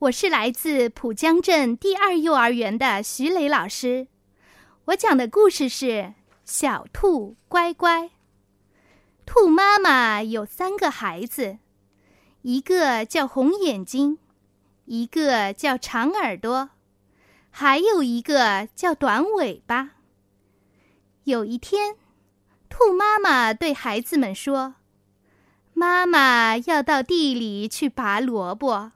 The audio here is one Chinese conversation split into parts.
我是来自浦江镇第二幼儿园的徐磊老师。我讲的故事是《小兔乖乖》。兔妈妈有三个孩子，一个叫红眼睛，一个叫长耳朵，还有一个叫短尾巴。有一天，兔妈妈对孩子们说：“妈妈要到地里去拔萝卜。”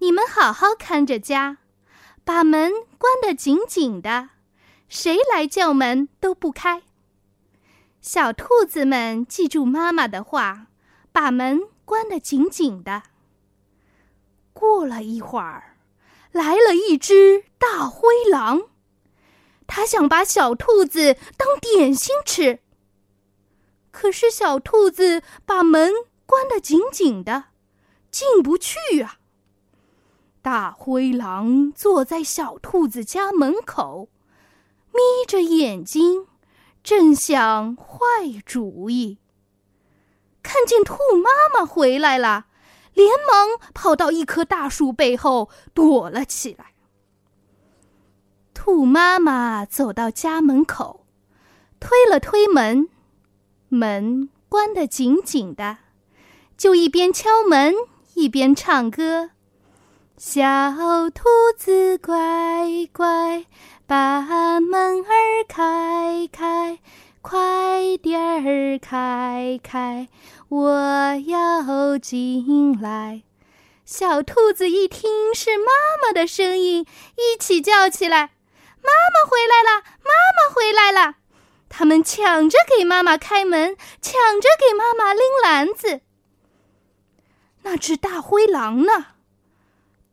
你们好好看着家，把门关得紧紧的，谁来叫门都不开。小兔子们记住妈妈的话，把门关得紧紧的。过了一会儿，来了一只大灰狼，它想把小兔子当点心吃。可是小兔子把门关得紧紧的，进不去啊。大灰狼坐在小兔子家门口，眯着眼睛，正想坏主意。看见兔妈妈回来了，连忙跑到一棵大树背后躲了起来。兔妈妈走到家门口，推了推门，门关得紧紧的，就一边敲门一边唱歌。小兔子乖乖，把门儿开开，快点儿开开，我要进来。小兔子一听是妈妈的声音，一起叫起来：“妈妈回来了！妈妈回来了！”他们抢着给妈妈开门，抢着给妈妈拎篮子。那只大灰狼呢？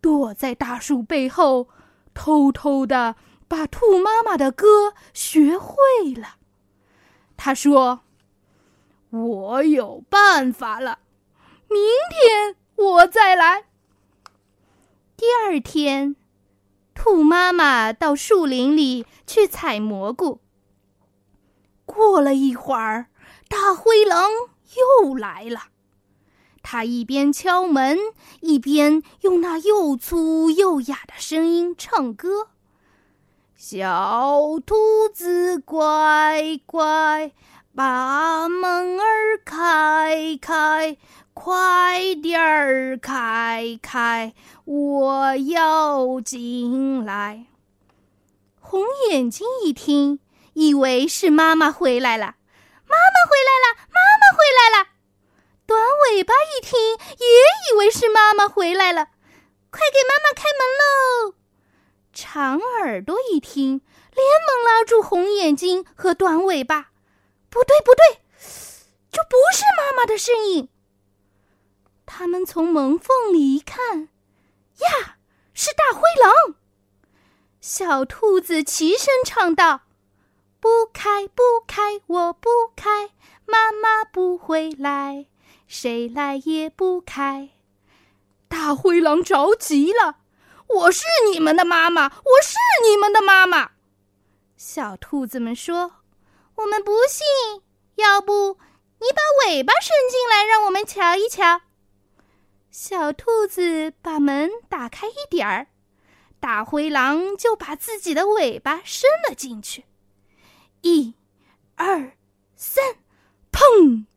躲在大树背后，偷偷的把兔妈妈的歌学会了。他说：“我有办法了，明天我再来。”第二天，兔妈妈到树林里去采蘑菇。过了一会儿，大灰狼又来了。他一边敲门，一边用那又粗又哑的声音唱歌：“小兔子乖乖，把门儿开开，快点儿开开，我要进来。”红眼睛一听，以为是妈妈回来了，“妈妈回来了，妈妈回来了。”短尾巴一听，也以为是妈妈回来了，快给妈妈开门喽！长耳朵一听，连忙拉住红眼睛和短尾巴：“不对，不对，这不是妈妈的声音。”他们从门缝里一看，呀，是大灰狼！小兔子齐声唱道：“不开，不开，我不开，妈妈不回来。”谁来也不开，大灰狼着急了。我是你们的妈妈，我是你们的妈妈。小兔子们说：“我们不信，要不你把尾巴伸进来，让我们瞧一瞧。”小兔子把门打开一点儿，大灰狼就把自己的尾巴伸了进去。一、二、三，砰！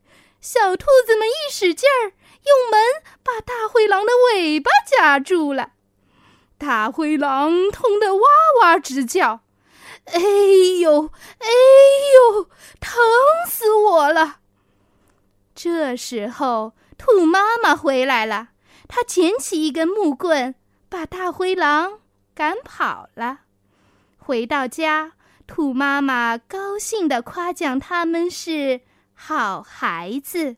小兔子们一使劲儿，用门把大灰狼的尾巴夹住了。大灰狼痛得哇哇直叫：“哎呦，哎呦，疼死我了！”这时候，兔妈妈回来了，她捡起一根木棍，把大灰狼赶跑了。回到家，兔妈妈高兴地夸奖他们是。好孩子。